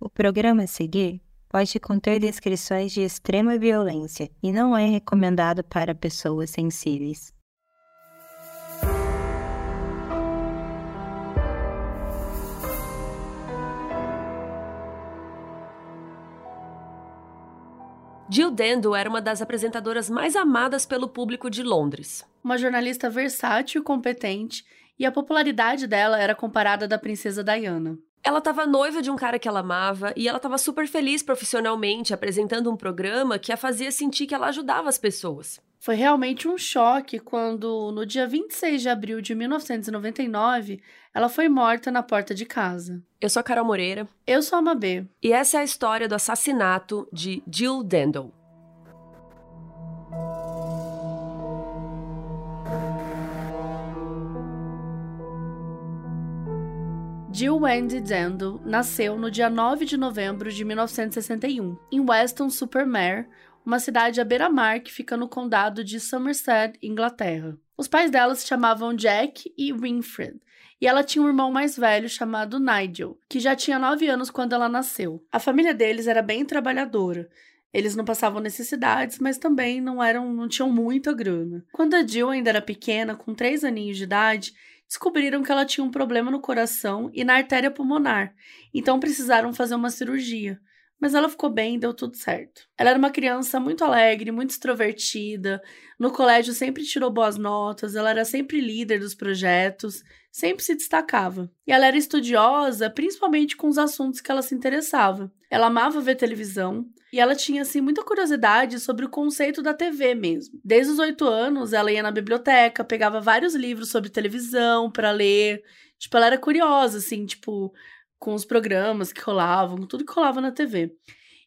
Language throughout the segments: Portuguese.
O programa a seguir pode conter descrições de extrema violência e não é recomendado para pessoas sensíveis. Jill Dando era uma das apresentadoras mais amadas pelo público de Londres. Uma jornalista versátil e competente, e a popularidade dela era comparada à da princesa Diana. Ela estava noiva de um cara que ela amava e ela estava super feliz profissionalmente apresentando um programa que a fazia sentir que ela ajudava as pessoas. Foi realmente um choque quando, no dia 26 de abril de 1999, ela foi morta na porta de casa. Eu sou a Carol Moreira. Eu sou a Mabê. E essa é a história do assassinato de Jill Dendle. Jill Wendy Dendle nasceu no dia 9 de novembro de 1961, em Weston-super-Mare, uma cidade à beira-mar que fica no condado de Somerset, Inglaterra. Os pais dela se chamavam Jack e Winfred, e ela tinha um irmão mais velho chamado Nigel, que já tinha 9 anos quando ela nasceu. A família deles era bem trabalhadora. Eles não passavam necessidades, mas também não eram, não tinham muita grana. Quando a Jill ainda era pequena, com 3 aninhos de idade, descobriram que ela tinha um problema no coração e na artéria pulmonar, então precisaram fazer uma cirurgia mas ela ficou bem deu tudo certo. Ela era uma criança muito alegre, muito extrovertida, no colégio sempre tirou boas notas, ela era sempre líder dos projetos, sempre se destacava. E ela era estudiosa, principalmente com os assuntos que ela se interessava. Ela amava ver televisão e ela tinha assim muita curiosidade sobre o conceito da TV mesmo. Desde os oito anos, ela ia na biblioteca, pegava vários livros sobre televisão para ler. Tipo, ela era curiosa, assim, tipo, com os programas que rolavam, tudo que rolava na TV.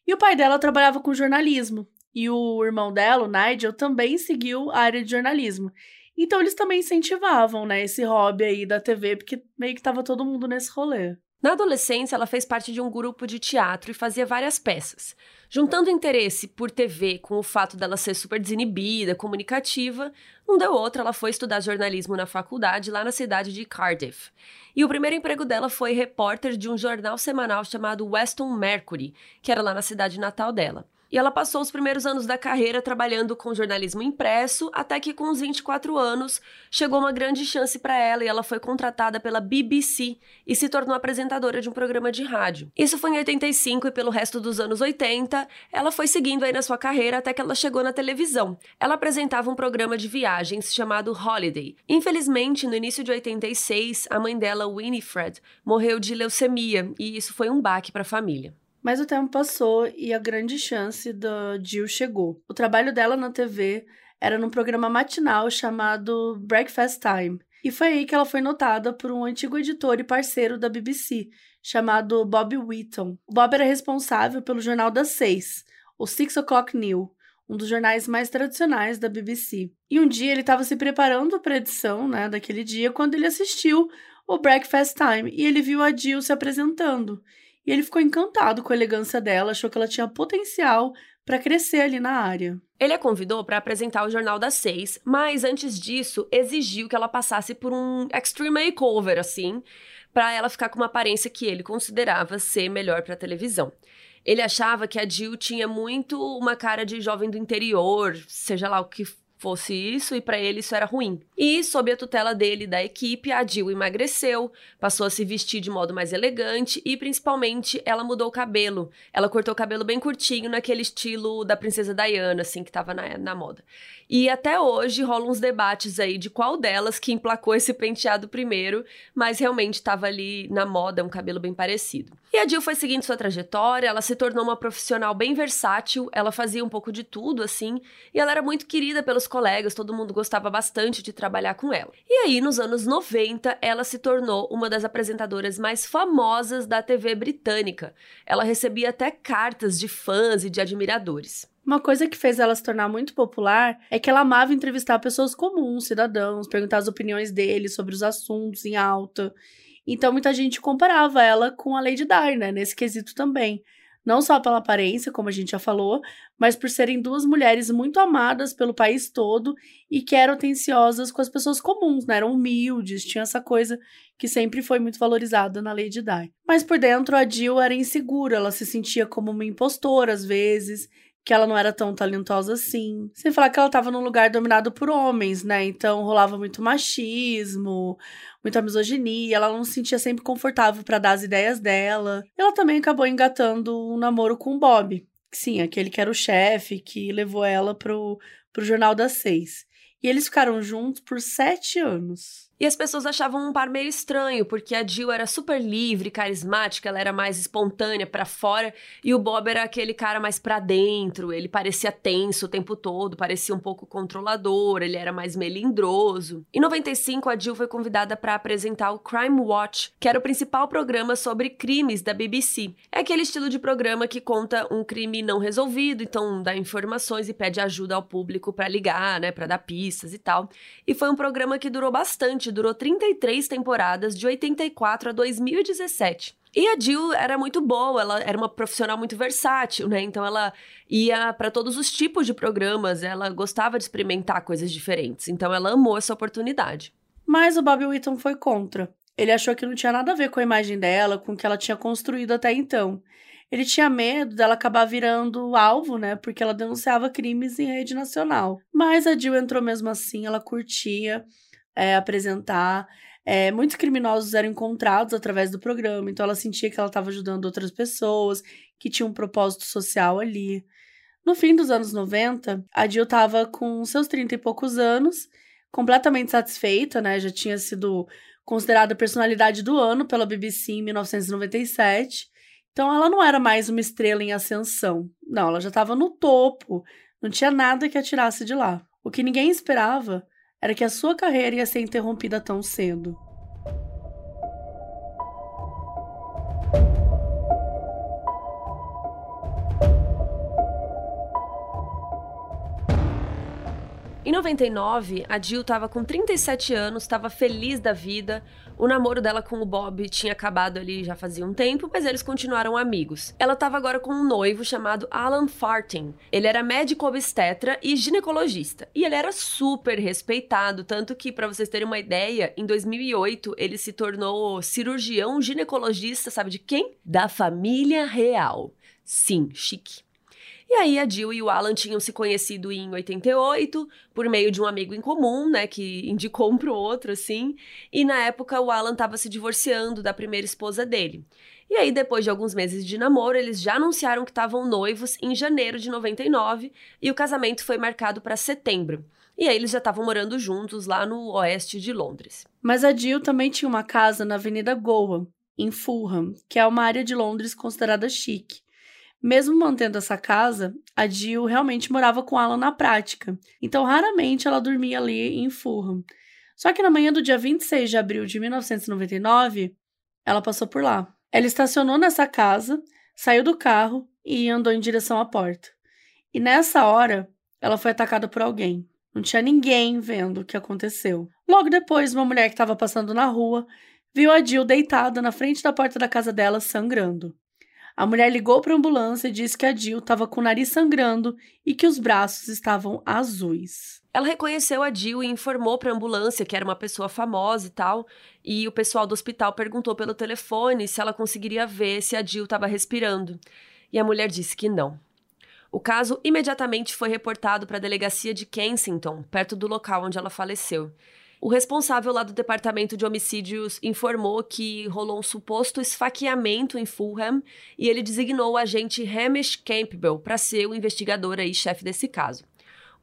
E o pai dela trabalhava com jornalismo. E o irmão dela, o Nigel, também seguiu a área de jornalismo. Então eles também incentivavam, né, esse hobby aí da TV, porque meio que tava todo mundo nesse rolê. Na adolescência, ela fez parte de um grupo de teatro e fazia várias peças. Juntando interesse por TV com o fato dela ser super desinibida, comunicativa, não deu outra, ela foi estudar jornalismo na faculdade lá na cidade de Cardiff. E o primeiro emprego dela foi repórter de um jornal semanal chamado Weston Mercury, que era lá na cidade natal dela. E ela passou os primeiros anos da carreira trabalhando com jornalismo impresso, até que com os 24 anos chegou uma grande chance para ela e ela foi contratada pela BBC e se tornou apresentadora de um programa de rádio. Isso foi em 85 e pelo resto dos anos 80, ela foi seguindo aí na sua carreira até que ela chegou na televisão. Ela apresentava um programa de viagens chamado Holiday. Infelizmente, no início de 86, a mãe dela, Winifred, morreu de leucemia e isso foi um baque para a família. Mas o tempo passou e a grande chance da Jill chegou. O trabalho dela na TV era num programa matinal chamado Breakfast Time. E foi aí que ela foi notada por um antigo editor e parceiro da BBC, chamado Bob Wheaton. O Bob era responsável pelo Jornal das Seis, o Six O'Clock News, um dos jornais mais tradicionais da BBC. E um dia ele estava se preparando para a edição né, daquele dia quando ele assistiu o Breakfast Time e ele viu a Jill se apresentando. E ele ficou encantado com a elegância dela, achou que ela tinha potencial para crescer ali na área. Ele a convidou para apresentar o Jornal das Seis, mas antes disso exigiu que ela passasse por um extreme makeover, assim, para ela ficar com uma aparência que ele considerava ser melhor para televisão. Ele achava que a Jill tinha muito uma cara de jovem do interior, seja lá o que fosse isso, e para ele isso era ruim. E, sob a tutela dele da equipe, a Jill emagreceu, passou a se vestir de modo mais elegante e, principalmente, ela mudou o cabelo. Ela cortou o cabelo bem curtinho, naquele estilo da Princesa Diana, assim, que tava na, na moda. E até hoje rolam uns debates aí de qual delas que emplacou esse penteado primeiro, mas realmente estava ali na moda, um cabelo bem parecido. E a Jill foi seguindo sua trajetória, ela se tornou uma profissional bem versátil, ela fazia um pouco de tudo, assim, e ela era muito querida pelos colegas, todo mundo gostava bastante de trabalhar com ela. E aí, nos anos 90, ela se tornou uma das apresentadoras mais famosas da TV britânica. Ela recebia até cartas de fãs e de admiradores. Uma coisa que fez ela se tornar muito popular é que ela amava entrevistar pessoas comuns, cidadãos, perguntar as opiniões deles sobre os assuntos em alta. Então muita gente comparava ela com a Lady Di, né, nesse quesito também. Não só pela aparência, como a gente já falou, mas por serem duas mulheres muito amadas pelo país todo e que eram atenciosas com as pessoas comuns, né? Eram humildes, tinha essa coisa que sempre foi muito valorizada na Lady Di. Mas por dentro a Jill era insegura, ela se sentia como uma impostora às vezes, que ela não era tão talentosa assim. Sem falar que ela estava num lugar dominado por homens, né? Então rolava muito machismo, muita misoginia, ela não se sentia sempre confortável para dar as ideias dela. Ela também acabou engatando um namoro com o Bob. Sim, aquele que era o chefe que levou ela pro, pro Jornal das Seis. E eles ficaram juntos por sete anos. E as pessoas achavam um par meio estranho, porque a Jill era super livre, carismática, ela era mais espontânea para fora, e o Bob era aquele cara mais para dentro, ele parecia tenso o tempo todo, parecia um pouco controlador, ele era mais melindroso. Em 95, a Jill foi convidada para apresentar o Crime Watch, que era o principal programa sobre crimes da BBC. É aquele estilo de programa que conta um crime não resolvido, então dá informações e pede ajuda ao público para ligar, né, para dar pistas e tal. E foi um programa que durou bastante durou 33 temporadas, de 84 a 2017. E a Jill era muito boa, ela era uma profissional muito versátil, né? Então ela ia para todos os tipos de programas, ela gostava de experimentar coisas diferentes. Então ela amou essa oportunidade. Mas o Bob Whitton foi contra. Ele achou que não tinha nada a ver com a imagem dela, com o que ela tinha construído até então. Ele tinha medo dela acabar virando alvo, né? Porque ela denunciava crimes em rede nacional. Mas a Jill entrou mesmo assim, ela curtia é, apresentar. É, muitos criminosos eram encontrados através do programa, então ela sentia que ela estava ajudando outras pessoas, que tinha um propósito social ali. No fim dos anos 90, a Jill estava com seus 30 e poucos anos, completamente satisfeita, né? Já tinha sido considerada personalidade do ano pela BBC em 1997. Então ela não era mais uma estrela em ascensão. Não, ela já estava no topo. Não tinha nada que a tirasse de lá. O que ninguém esperava era que a sua carreira ia ser interrompida tão cedo. Em 99, a Jill estava com 37 anos, estava feliz da vida. O namoro dela com o Bob tinha acabado ali já fazia um tempo, mas eles continuaram amigos. Ela estava agora com um noivo chamado Alan Farting. Ele era médico obstetra e ginecologista, e ele era super respeitado, tanto que para vocês terem uma ideia, em 2008 ele se tornou cirurgião ginecologista, sabe de quem? Da família real. Sim, chique. E aí a Jill e o Alan tinham se conhecido em 88, por meio de um amigo em comum, né, que indicou um pro outro, assim. E na época o Alan estava se divorciando da primeira esposa dele. E aí, depois de alguns meses de namoro, eles já anunciaram que estavam noivos em janeiro de 99 e o casamento foi marcado para setembro. E aí eles já estavam morando juntos lá no oeste de Londres. Mas a Jill também tinha uma casa na Avenida Goa, em Fulham, que é uma área de Londres considerada chique. Mesmo mantendo essa casa, a Jill realmente morava com Alan na prática, então raramente ela dormia ali em Fulham. Só que na manhã do dia 26 de abril de 1999, ela passou por lá. Ela estacionou nessa casa, saiu do carro e andou em direção à porta. E nessa hora, ela foi atacada por alguém. Não tinha ninguém vendo o que aconteceu. Logo depois, uma mulher que estava passando na rua viu a Jill deitada na frente da porta da casa dela, sangrando. A mulher ligou para a ambulância e disse que a Jill estava com o nariz sangrando e que os braços estavam azuis. Ela reconheceu a Jill e informou para a ambulância que era uma pessoa famosa e tal. E o pessoal do hospital perguntou pelo telefone se ela conseguiria ver se a Jill estava respirando. E a mulher disse que não. O caso imediatamente foi reportado para a delegacia de Kensington, perto do local onde ela faleceu. O responsável lá do departamento de homicídios informou que rolou um suposto esfaqueamento em Fulham e ele designou o agente Hamish Campbell para ser o investigador aí chefe desse caso.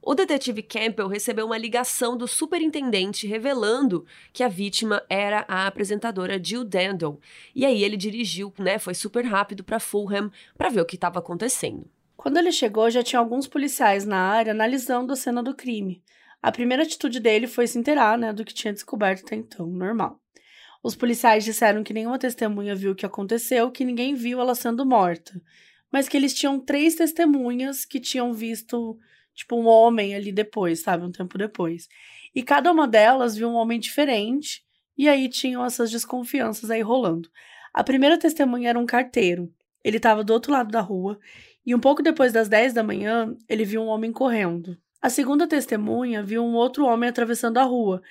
O detetive Campbell recebeu uma ligação do superintendente revelando que a vítima era a apresentadora Jill Dandle. E aí ele dirigiu, né, foi super rápido para Fulham para ver o que estava acontecendo. Quando ele chegou, já tinha alguns policiais na área analisando a cena do crime. A primeira atitude dele foi se inteirar né, do que tinha descoberto até então, normal. Os policiais disseram que nenhuma testemunha viu o que aconteceu, que ninguém viu ela sendo morta, mas que eles tinham três testemunhas que tinham visto, tipo, um homem ali depois, sabe, um tempo depois. E cada uma delas viu um homem diferente, e aí tinham essas desconfianças aí rolando. A primeira testemunha era um carteiro. Ele estava do outro lado da rua e um pouco depois das 10 da manhã, ele viu um homem correndo. A segunda testemunha viu um outro homem atravessando a rua.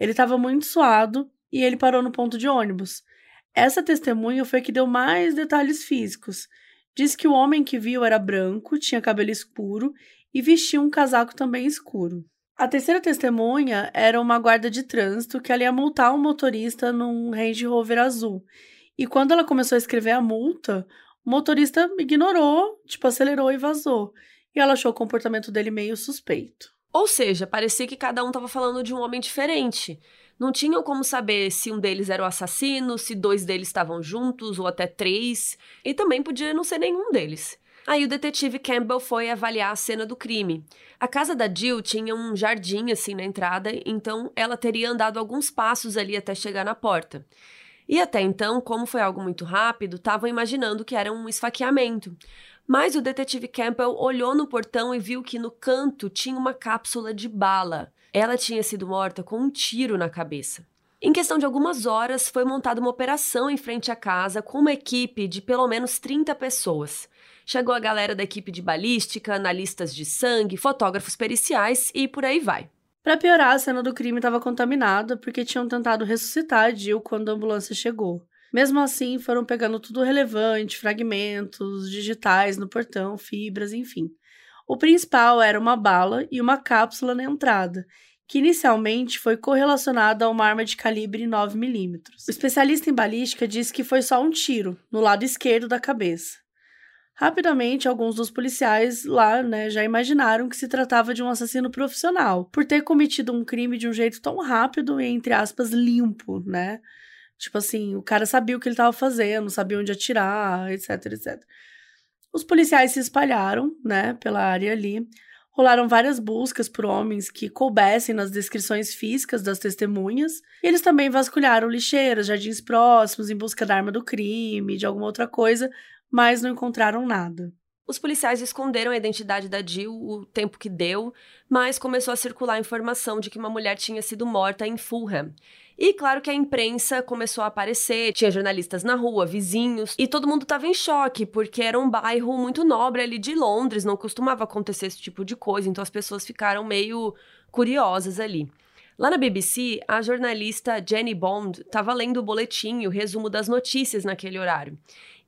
Ele estava muito suado e ele parou no ponto de ônibus. Essa testemunha foi que deu mais detalhes físicos. Diz que o homem que viu era branco, tinha cabelo escuro e vestia um casaco também escuro. A terceira testemunha era uma guarda de trânsito que ela ia multar um motorista num Range Rover azul. E quando ela começou a escrever a multa, o motorista ignorou, tipo, acelerou e vazou. E ela achou o comportamento dele meio suspeito. Ou seja, parecia que cada um estava falando de um homem diferente. Não tinham como saber se um deles era o assassino, se dois deles estavam juntos ou até três, e também podia não ser nenhum deles. Aí o detetive Campbell foi avaliar a cena do crime. A casa da Jill tinha um jardim assim na entrada, então ela teria andado alguns passos ali até chegar na porta. E até então, como foi algo muito rápido, estavam imaginando que era um esfaqueamento. Mas o detetive Campbell olhou no portão e viu que no canto tinha uma cápsula de bala. Ela tinha sido morta com um tiro na cabeça. Em questão de algumas horas, foi montada uma operação em frente à casa com uma equipe de pelo menos 30 pessoas. Chegou a galera da equipe de balística, analistas de sangue, fotógrafos periciais e por aí vai. Para piorar, a cena do crime estava contaminada porque tinham tentado ressuscitar a Jill quando a ambulância chegou. Mesmo assim, foram pegando tudo relevante, fragmentos, digitais no portão, fibras, enfim. O principal era uma bala e uma cápsula na entrada, que inicialmente foi correlacionada a uma arma de calibre 9mm. O especialista em balística disse que foi só um tiro, no lado esquerdo da cabeça. Rapidamente, alguns dos policiais lá, né, já imaginaram que se tratava de um assassino profissional, por ter cometido um crime de um jeito tão rápido e, entre aspas, limpo, né? Tipo assim, o cara sabia o que ele estava fazendo, sabia onde atirar, etc, etc. Os policiais se espalharam, né, pela área ali. Rolaram várias buscas por homens que coubessem nas descrições físicas das testemunhas. E eles também vasculharam lixeiras, jardins próximos, em busca da arma do crime, de alguma outra coisa, mas não encontraram nada. Os policiais esconderam a identidade da Jill o tempo que deu, mas começou a circular a informação de que uma mulher tinha sido morta em Fulham. E claro que a imprensa começou a aparecer, tinha jornalistas na rua, vizinhos, e todo mundo estava em choque, porque era um bairro muito nobre ali de Londres, não costumava acontecer esse tipo de coisa, então as pessoas ficaram meio curiosas ali. Lá na BBC, a jornalista Jenny Bond estava lendo o boletim o resumo das notícias naquele horário.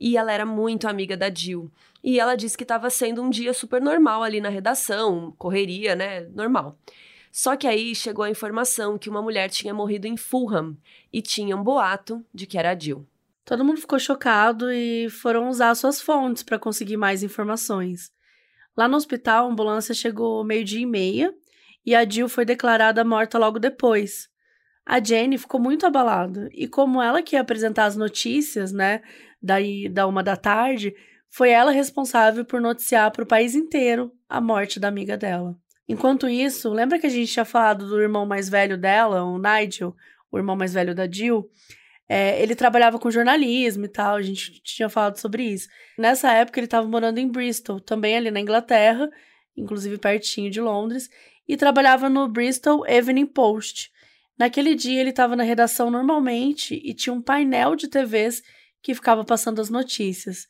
E ela era muito amiga da Jill. E ela disse que estava sendo um dia super normal ali na redação, correria, né? Normal. Só que aí chegou a informação que uma mulher tinha morrido em Fulham e tinha um boato de que era a Jill. Todo mundo ficou chocado e foram usar suas fontes para conseguir mais informações. Lá no hospital, a ambulância chegou meio-dia e meia e a Jill foi declarada morta logo depois. A Jenny ficou muito abalada e, como ela que ia apresentar as notícias, né, daí da uma da tarde, foi ela responsável por noticiar para o país inteiro a morte da amiga dela. Enquanto isso, lembra que a gente tinha falado do irmão mais velho dela, o Nigel, o irmão mais velho da Jill? É, ele trabalhava com jornalismo e tal, a gente tinha falado sobre isso. Nessa época, ele estava morando em Bristol, também ali na Inglaterra, inclusive pertinho de Londres, e trabalhava no Bristol Evening Post. Naquele dia, ele estava na redação normalmente e tinha um painel de TVs que ficava passando as notícias.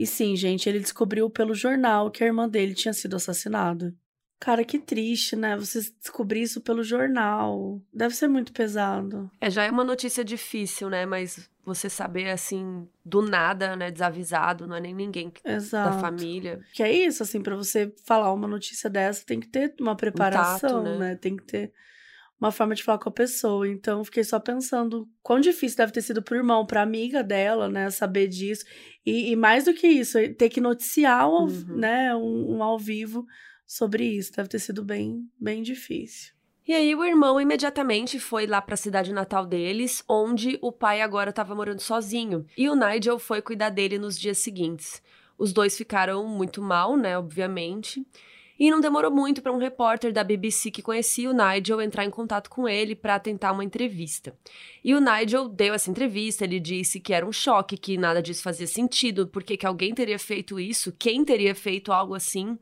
E sim, gente, ele descobriu pelo jornal que a irmã dele tinha sido assassinada. Cara, que triste, né? Você descobrir isso pelo jornal. Deve ser muito pesado. É, já é uma notícia difícil, né? Mas você saber, assim, do nada, né? Desavisado, não é nem ninguém Exato. da família. Que é isso, assim, para você falar uma notícia dessa, tem que ter uma preparação, um tato, né? né? Tem que ter uma forma de falar com a pessoa. Então, fiquei só pensando quão difícil deve ter sido pro irmão, pra amiga dela, né, saber disso. E, e mais do que isso, ter que noticiar, um, uhum. né, um, um ao vivo sobre isso. Deve ter sido bem, bem difícil. E aí o irmão imediatamente foi lá para a cidade natal deles, onde o pai agora estava morando sozinho, e o Nigel foi cuidar dele nos dias seguintes. Os dois ficaram muito mal, né, obviamente. E não demorou muito para um repórter da BBC que conhecia o Nigel entrar em contato com ele para tentar uma entrevista. E o Nigel deu essa entrevista, ele disse que era um choque, que nada disso fazia sentido, porque que alguém teria feito isso, quem teria feito algo assim.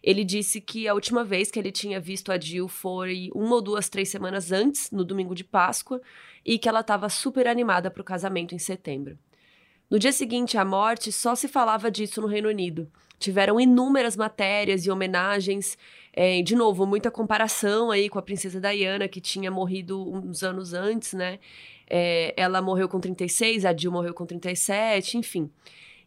Ele disse que a última vez que ele tinha visto a Jill foi uma ou duas, três semanas antes, no domingo de Páscoa, e que ela estava super animada para o casamento em setembro. No dia seguinte à morte, só se falava disso no Reino Unido. Tiveram inúmeras matérias e homenagens. É, de novo, muita comparação aí com a princesa Diana, que tinha morrido uns anos antes, né? É, ela morreu com 36, a Jill morreu com 37, enfim.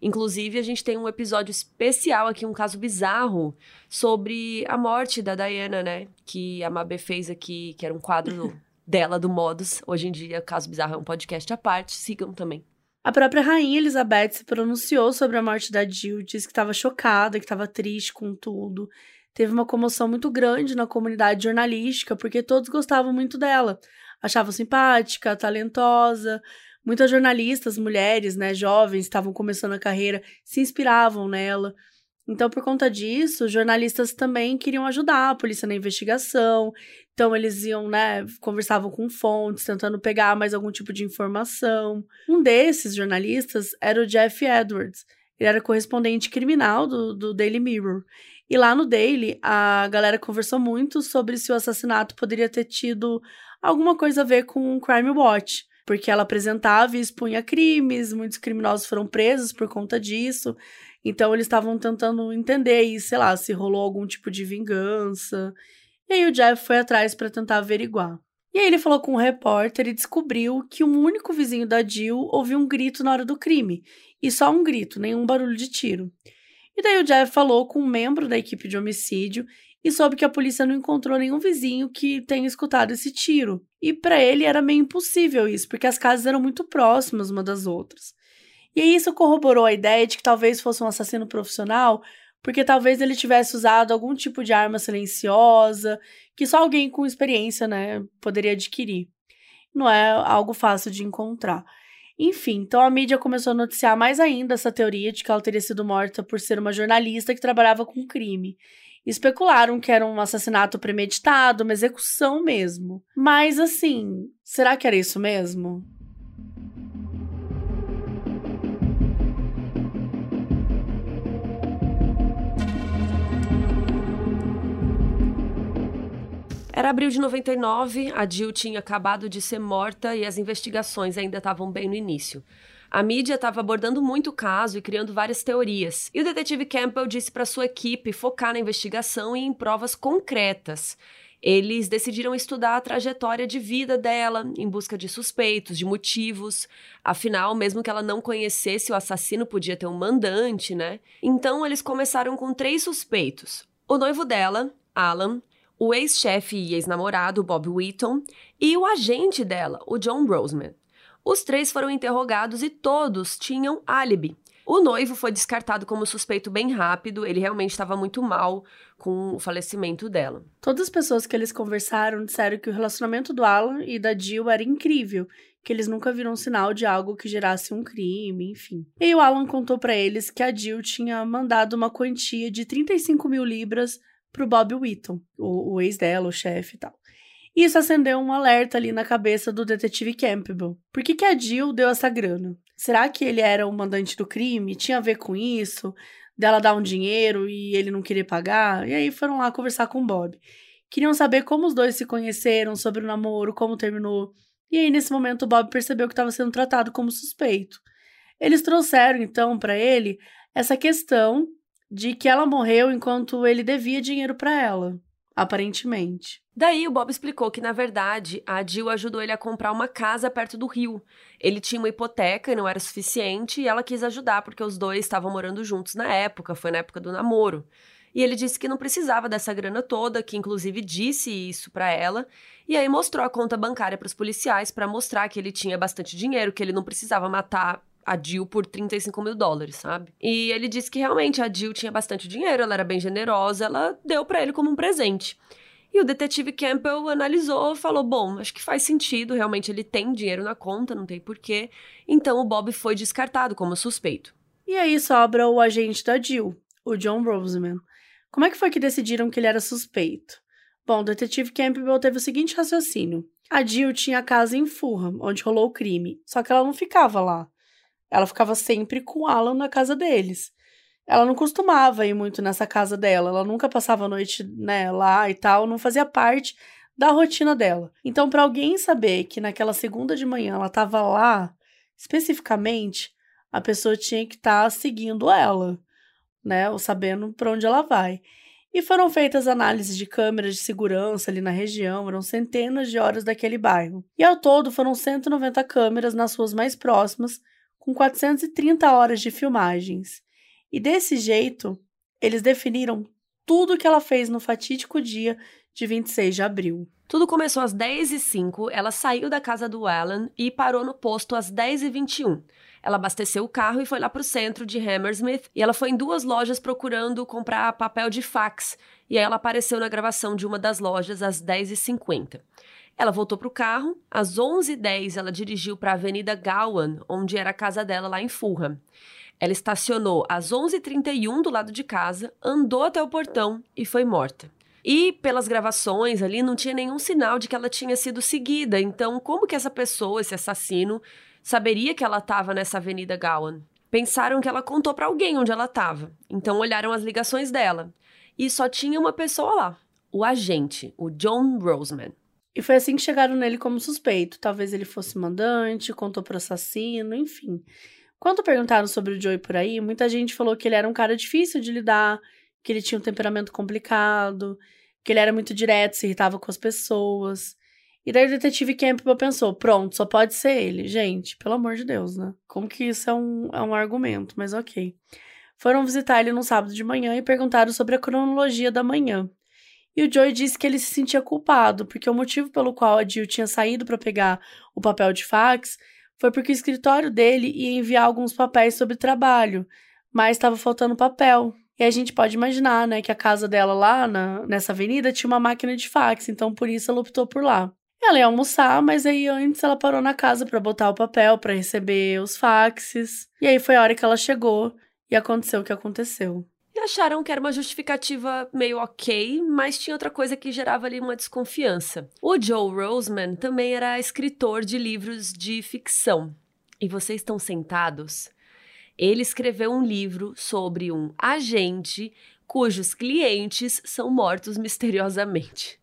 Inclusive, a gente tem um episódio especial aqui, um caso bizarro, sobre a morte da Diana, né? Que a Mabê fez aqui, que era um quadro dela, do Modus. Hoje em dia, Caso Bizarro é um podcast à parte, sigam também. A própria rainha Elizabeth se pronunciou sobre a morte da Jill, disse que estava chocada, que estava triste com tudo. Teve uma comoção muito grande na comunidade jornalística, porque todos gostavam muito dela. Achavam simpática, talentosa, Muitas jornalistas, mulheres, né, jovens, estavam começando a carreira, se inspiravam nela. Então, por conta disso, jornalistas também queriam ajudar a polícia na investigação. Então, eles iam, né, conversavam com fontes, tentando pegar mais algum tipo de informação. Um desses jornalistas era o Jeff Edwards. Ele era correspondente criminal do, do Daily Mirror. E lá no Daily, a galera conversou muito sobre se o assassinato poderia ter tido alguma coisa a ver com o Crime Watch porque ela apresentava e expunha crimes, muitos criminosos foram presos por conta disso. Então eles estavam tentando entender e, sei lá, se rolou algum tipo de vingança. E aí o Jeff foi atrás para tentar averiguar. E aí ele falou com um repórter e descobriu que um único vizinho da Jill ouviu um grito na hora do crime. E só um grito, nenhum barulho de tiro. E daí o Jeff falou com um membro da equipe de homicídio e soube que a polícia não encontrou nenhum vizinho que tenha escutado esse tiro. E para ele era meio impossível isso, porque as casas eram muito próximas uma das outras. E isso corroborou a ideia de que talvez fosse um assassino profissional, porque talvez ele tivesse usado algum tipo de arma silenciosa, que só alguém com experiência, né, poderia adquirir. Não é algo fácil de encontrar. Enfim, então a mídia começou a noticiar mais ainda essa teoria de que ela teria sido morta por ser uma jornalista que trabalhava com crime especularam que era um assassinato premeditado, uma execução mesmo. Mas assim, será que era isso mesmo? Era abril de 99, a Jill tinha acabado de ser morta e as investigações ainda estavam bem no início. A mídia estava abordando muito o caso e criando várias teorias. E o detetive Campbell disse para sua equipe focar na investigação e em provas concretas. Eles decidiram estudar a trajetória de vida dela em busca de suspeitos, de motivos. Afinal, mesmo que ela não conhecesse o assassino, podia ter um mandante, né? Então, eles começaram com três suspeitos: o noivo dela, Alan, o ex-chefe e ex-namorado, Bob Wheaton, e o agente dela, o John Roseman. Os três foram interrogados e todos tinham álibi. O noivo foi descartado como suspeito bem rápido, ele realmente estava muito mal com o falecimento dela. Todas as pessoas que eles conversaram disseram que o relacionamento do Alan e da Jill era incrível, que eles nunca viram sinal de algo que gerasse um crime, enfim. E o Alan contou para eles que a Jill tinha mandado uma quantia de 35 mil libras pro Bob Whitton, o, o ex dela, o chefe e tal. Isso acendeu um alerta ali na cabeça do detetive Campbell. Por que, que a Jill deu essa grana? Será que ele era o mandante do crime? Tinha a ver com isso? Dela dar um dinheiro e ele não querer pagar? E aí foram lá conversar com o Bob. Queriam saber como os dois se conheceram, sobre o namoro, como terminou. E aí, nesse momento, o Bob percebeu que estava sendo tratado como suspeito. Eles trouxeram, então, para ele essa questão de que ela morreu enquanto ele devia dinheiro para ela aparentemente. Daí o Bob explicou que, na verdade, a Jill ajudou ele a comprar uma casa perto do rio. Ele tinha uma hipoteca e não era suficiente, e ela quis ajudar porque os dois estavam morando juntos na época, foi na época do namoro. E ele disse que não precisava dessa grana toda, que inclusive disse isso para ela, e aí mostrou a conta bancária para os policiais para mostrar que ele tinha bastante dinheiro, que ele não precisava matar a Jill por 35 mil dólares, sabe? E ele disse que realmente a Jill tinha bastante dinheiro, ela era bem generosa, ela deu para ele como um presente. E o detetive Campbell analisou, falou: bom, acho que faz sentido, realmente ele tem dinheiro na conta, não tem porquê. Então o Bob foi descartado como suspeito. E aí sobra o agente da Jill, o John Roseman. Como é que foi que decidiram que ele era suspeito? Bom, o detetive Campbell teve o seguinte raciocínio. A Jill tinha a casa em Fulham, onde rolou o crime, só que ela não ficava lá. Ela ficava sempre com Alan na casa deles. Ela não costumava ir muito nessa casa dela, ela nunca passava a noite né, lá e tal, não fazia parte da rotina dela. Então, para alguém saber que naquela segunda de manhã ela estava lá, especificamente, a pessoa tinha que estar tá seguindo ela, né? Ou sabendo para onde ela vai. E foram feitas análises de câmeras de segurança ali na região, eram centenas de horas daquele bairro. E ao todo foram 190 câmeras nas ruas mais próximas, com 430 horas de filmagens. E desse jeito, eles definiram tudo o que ela fez no fatídico dia de 26 de abril. Tudo começou às 10h05, ela saiu da casa do Alan e parou no posto às 10h21. Ela abasteceu o carro e foi lá para o centro de Hammersmith. E ela foi em duas lojas procurando comprar papel de fax. E aí ela apareceu na gravação de uma das lojas às 10h50. Ela voltou para o carro. Às 11h10, ela dirigiu para a Avenida Gowan, onde era a casa dela lá em Fulham. Ela estacionou às 11h31 do lado de casa, andou até o portão e foi morta. E pelas gravações ali não tinha nenhum sinal de que ela tinha sido seguida. Então, como que essa pessoa, esse assassino, saberia que ela estava nessa Avenida Gowan. Pensaram que ela contou para alguém onde ela estava, então olharam as ligações dela. E só tinha uma pessoa lá, o agente, o John Roseman. E foi assim que chegaram nele como suspeito. Talvez ele fosse mandante, contou pro assassino, enfim. Quando perguntaram sobre o Joey por aí, muita gente falou que ele era um cara difícil de lidar, que ele tinha um temperamento complicado, que ele era muito direto, se irritava com as pessoas. E daí o detetive Campbell pensou: pronto, só pode ser ele. Gente, pelo amor de Deus, né? Como que isso é um, é um argumento? Mas ok. Foram visitar ele no sábado de manhã e perguntaram sobre a cronologia da manhã. E o Joey disse que ele se sentia culpado, porque o motivo pelo qual a Jill tinha saído para pegar o papel de fax foi porque o escritório dele ia enviar alguns papéis sobre trabalho, mas estava faltando papel. E a gente pode imaginar, né, que a casa dela lá na, nessa avenida tinha uma máquina de fax, então por isso ela optou por lá. Ela ia almoçar, mas aí antes ela parou na casa para botar o papel, para receber os faxes. E aí foi a hora que ela chegou e aconteceu o que aconteceu. E acharam que era uma justificativa meio ok, mas tinha outra coisa que gerava ali uma desconfiança. O Joe Roseman também era escritor de livros de ficção. E vocês estão sentados? Ele escreveu um livro sobre um agente cujos clientes são mortos misteriosamente.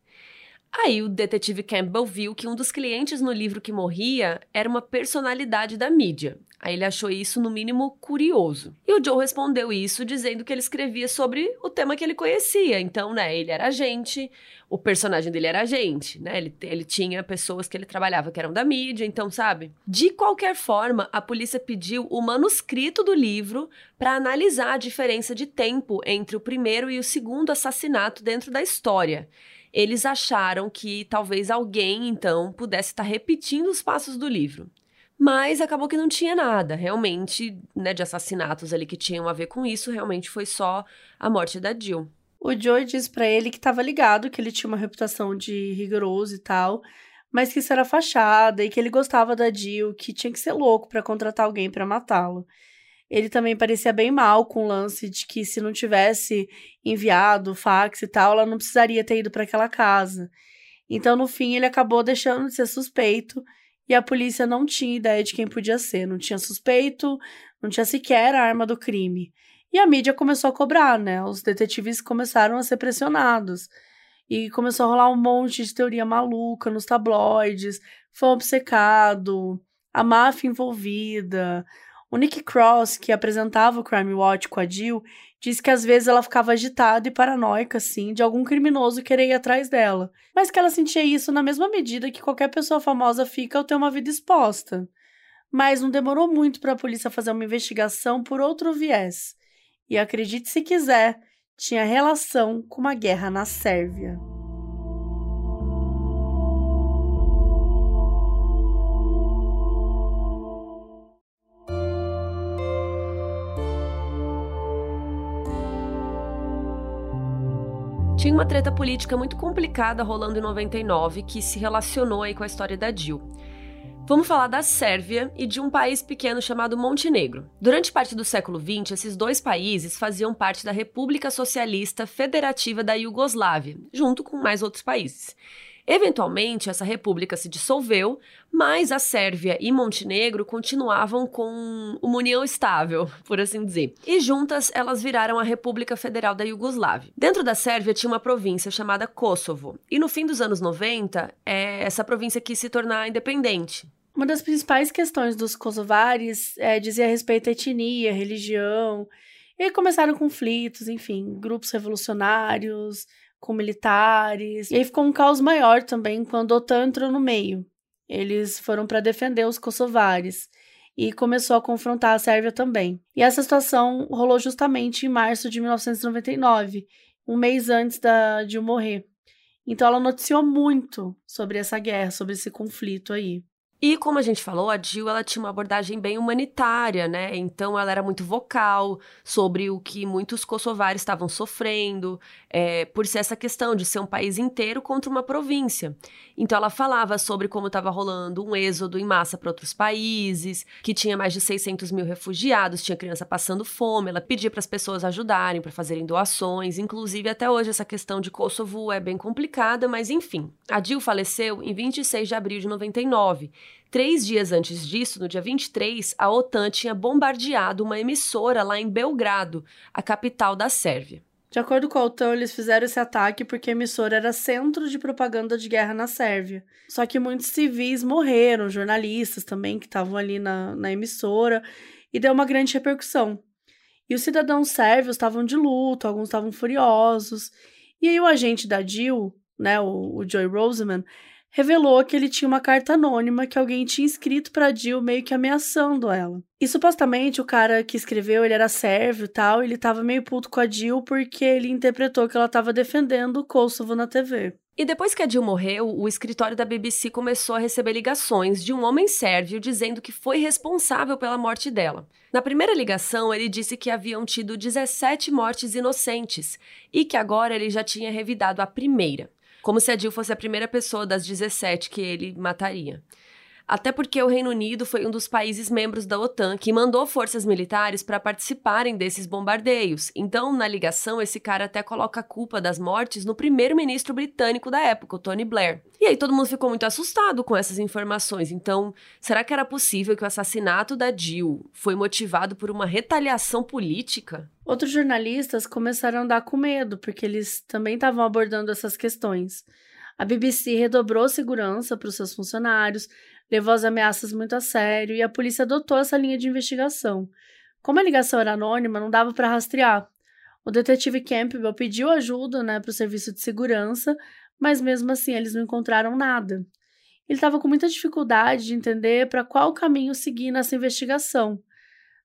Aí o detetive Campbell viu que um dos clientes no livro que morria era uma personalidade da mídia. Aí ele achou isso, no mínimo, curioso. E o Joe respondeu isso dizendo que ele escrevia sobre o tema que ele conhecia. Então, né, ele era agente, o personagem dele era agente, né? Ele, ele tinha pessoas que ele trabalhava que eram da mídia, então, sabe? De qualquer forma, a polícia pediu o manuscrito do livro para analisar a diferença de tempo entre o primeiro e o segundo assassinato dentro da história eles acharam que talvez alguém, então, pudesse estar repetindo os passos do livro. Mas acabou que não tinha nada, realmente, né, de assassinatos ali que tinham a ver com isso, realmente foi só a morte da Jill. O Joey disse para ele que estava ligado, que ele tinha uma reputação de rigoroso e tal, mas que isso era fachada e que ele gostava da Jill, que tinha que ser louco para contratar alguém para matá-lo ele também parecia bem mal com o lance de que se não tivesse enviado fax e tal, ela não precisaria ter ido para aquela casa. Então, no fim, ele acabou deixando de ser suspeito e a polícia não tinha ideia de quem podia ser. Não tinha suspeito, não tinha sequer a arma do crime. E a mídia começou a cobrar, né? Os detetives começaram a ser pressionados. E começou a rolar um monte de teoria maluca nos tabloides, foi obcecado, a máfia envolvida, o Nick Cross, que apresentava o Crime Watch com a Jill, disse que às vezes ela ficava agitada e paranoica, assim, de algum criminoso querer ir atrás dela, mas que ela sentia isso na mesma medida que qualquer pessoa famosa fica ao ter uma vida exposta. Mas não demorou muito para a polícia fazer uma investigação por outro viés. E acredite se quiser, tinha relação com uma guerra na Sérvia. Tinha uma treta política muito complicada rolando em 99 que se relacionou aí com a história da Jill. Vamos falar da Sérvia e de um país pequeno chamado Montenegro. Durante parte do século XX, esses dois países faziam parte da República Socialista Federativa da Iugoslávia, junto com mais outros países. Eventualmente, essa república se dissolveu, mas a Sérvia e Montenegro continuavam com uma união estável, por assim dizer. E juntas, elas viraram a República Federal da Iugoslávia. Dentro da Sérvia tinha uma província chamada Kosovo, e no fim dos anos 90, é, essa província quis se tornar independente. Uma das principais questões dos kosovares é, dizia respeito à etnia, religião, e começaram conflitos, enfim, grupos revolucionários, com militares. E aí ficou um caos maior também quando a OTAN entrou no meio. Eles foram para defender os kosovares e começou a confrontar a Sérvia também. E essa situação rolou justamente em março de 1999, um mês antes da, de morrer. Então ela noticiou muito sobre essa guerra, sobre esse conflito aí. E como a gente falou, a Jill ela tinha uma abordagem bem humanitária, né? Então ela era muito vocal sobre o que muitos kosovares estavam sofrendo, é, por ser essa questão de ser um país inteiro contra uma província. Então ela falava sobre como estava rolando um êxodo em massa para outros países, que tinha mais de 600 mil refugiados, tinha criança passando fome. Ela pedia para as pessoas ajudarem, para fazerem doações. Inclusive até hoje essa questão de Kosovo é bem complicada, mas enfim. A Jill faleceu em 26 de abril de 99. Três dias antes disso, no dia 23, a OTAN tinha bombardeado uma emissora lá em Belgrado, a capital da Sérvia. De acordo com a OTAN, eles fizeram esse ataque porque a emissora era centro de propaganda de guerra na Sérvia. Só que muitos civis morreram, jornalistas também que estavam ali na, na emissora, e deu uma grande repercussão. E os cidadãos sérvios estavam de luto, alguns estavam furiosos. E aí o agente da DIL, né, o, o Joy Roseman, revelou que ele tinha uma carta anônima que alguém tinha escrito para Jill meio que ameaçando ela. E supostamente o cara que escreveu, ele era sérvio e tal, ele tava meio puto com a Jill porque ele interpretou que ela tava defendendo o Kosovo na TV. E depois que a Jill morreu, o escritório da BBC começou a receber ligações de um homem sérvio dizendo que foi responsável pela morte dela. Na primeira ligação, ele disse que haviam tido 17 mortes inocentes e que agora ele já tinha revidado a primeira como se a Jill fosse a primeira pessoa das 17 que ele mataria. Até porque o Reino Unido foi um dos países membros da OTAN que mandou forças militares para participarem desses bombardeios. Então, na ligação, esse cara até coloca a culpa das mortes no primeiro-ministro britânico da época, o Tony Blair. E aí todo mundo ficou muito assustado com essas informações. Então, será que era possível que o assassinato da Jill foi motivado por uma retaliação política? Outros jornalistas começaram a andar com medo, porque eles também estavam abordando essas questões. A BBC redobrou segurança para os seus funcionários, levou as ameaças muito a sério e a polícia adotou essa linha de investigação. Como a ligação era anônima, não dava para rastrear. O detetive Campbell pediu ajuda né, para o serviço de segurança, mas mesmo assim eles não encontraram nada. Ele estava com muita dificuldade de entender para qual caminho seguir nessa investigação.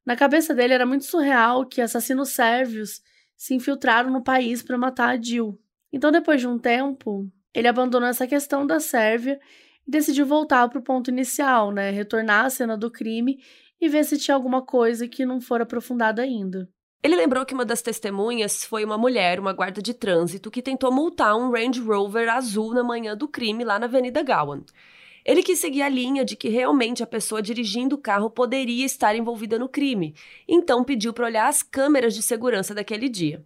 Na cabeça dele era muito surreal que assassinos sérvios se infiltraram no país para matar a Jill. Então, depois de um tempo, ele abandonou essa questão da Sérvia e decidiu voltar para o ponto inicial, né? Retornar à cena do crime e ver se tinha alguma coisa que não for aprofundada ainda. Ele lembrou que uma das testemunhas foi uma mulher, uma guarda de trânsito, que tentou multar um Range Rover azul na manhã do crime lá na Avenida Gowan. Ele quis seguir a linha de que realmente a pessoa dirigindo o carro poderia estar envolvida no crime, então pediu para olhar as câmeras de segurança daquele dia.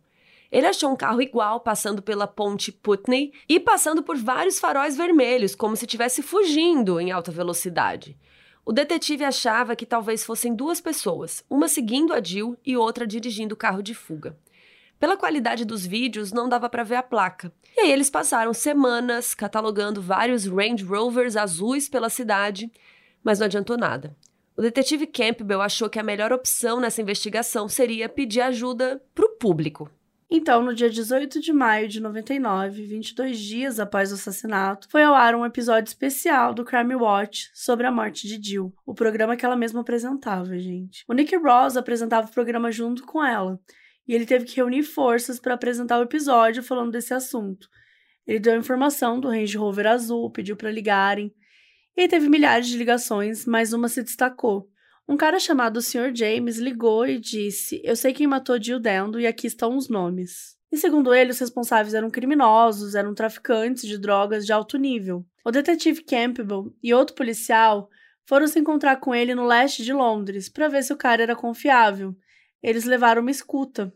Ele achou um carro igual passando pela ponte Putney e passando por vários faróis vermelhos, como se estivesse fugindo em alta velocidade. O detetive achava que talvez fossem duas pessoas, uma seguindo a Jill e outra dirigindo o carro de fuga. Pela qualidade dos vídeos, não dava para ver a placa. E aí eles passaram semanas catalogando vários Range Rovers azuis pela cidade, mas não adiantou nada. O detetive Campbell achou que a melhor opção nessa investigação seria pedir ajuda para o público. Então, no dia 18 de maio de 99, 22 dias após o assassinato, foi ao ar um episódio especial do Crime Watch sobre a morte de Jill, o programa que ela mesma apresentava, gente. O Nick Ross apresentava o programa junto com ela, e ele teve que reunir forças para apresentar o episódio falando desse assunto. Ele deu a informação do Range Rover azul, pediu para ligarem. E teve milhares de ligações, mas uma se destacou. Um cara chamado Sr. James ligou e disse: Eu sei quem matou Jill Dendo e aqui estão os nomes. E segundo ele, os responsáveis eram criminosos, eram traficantes de drogas de alto nível. O detetive Campbell e outro policial foram se encontrar com ele no leste de Londres para ver se o cara era confiável. Eles levaram uma escuta.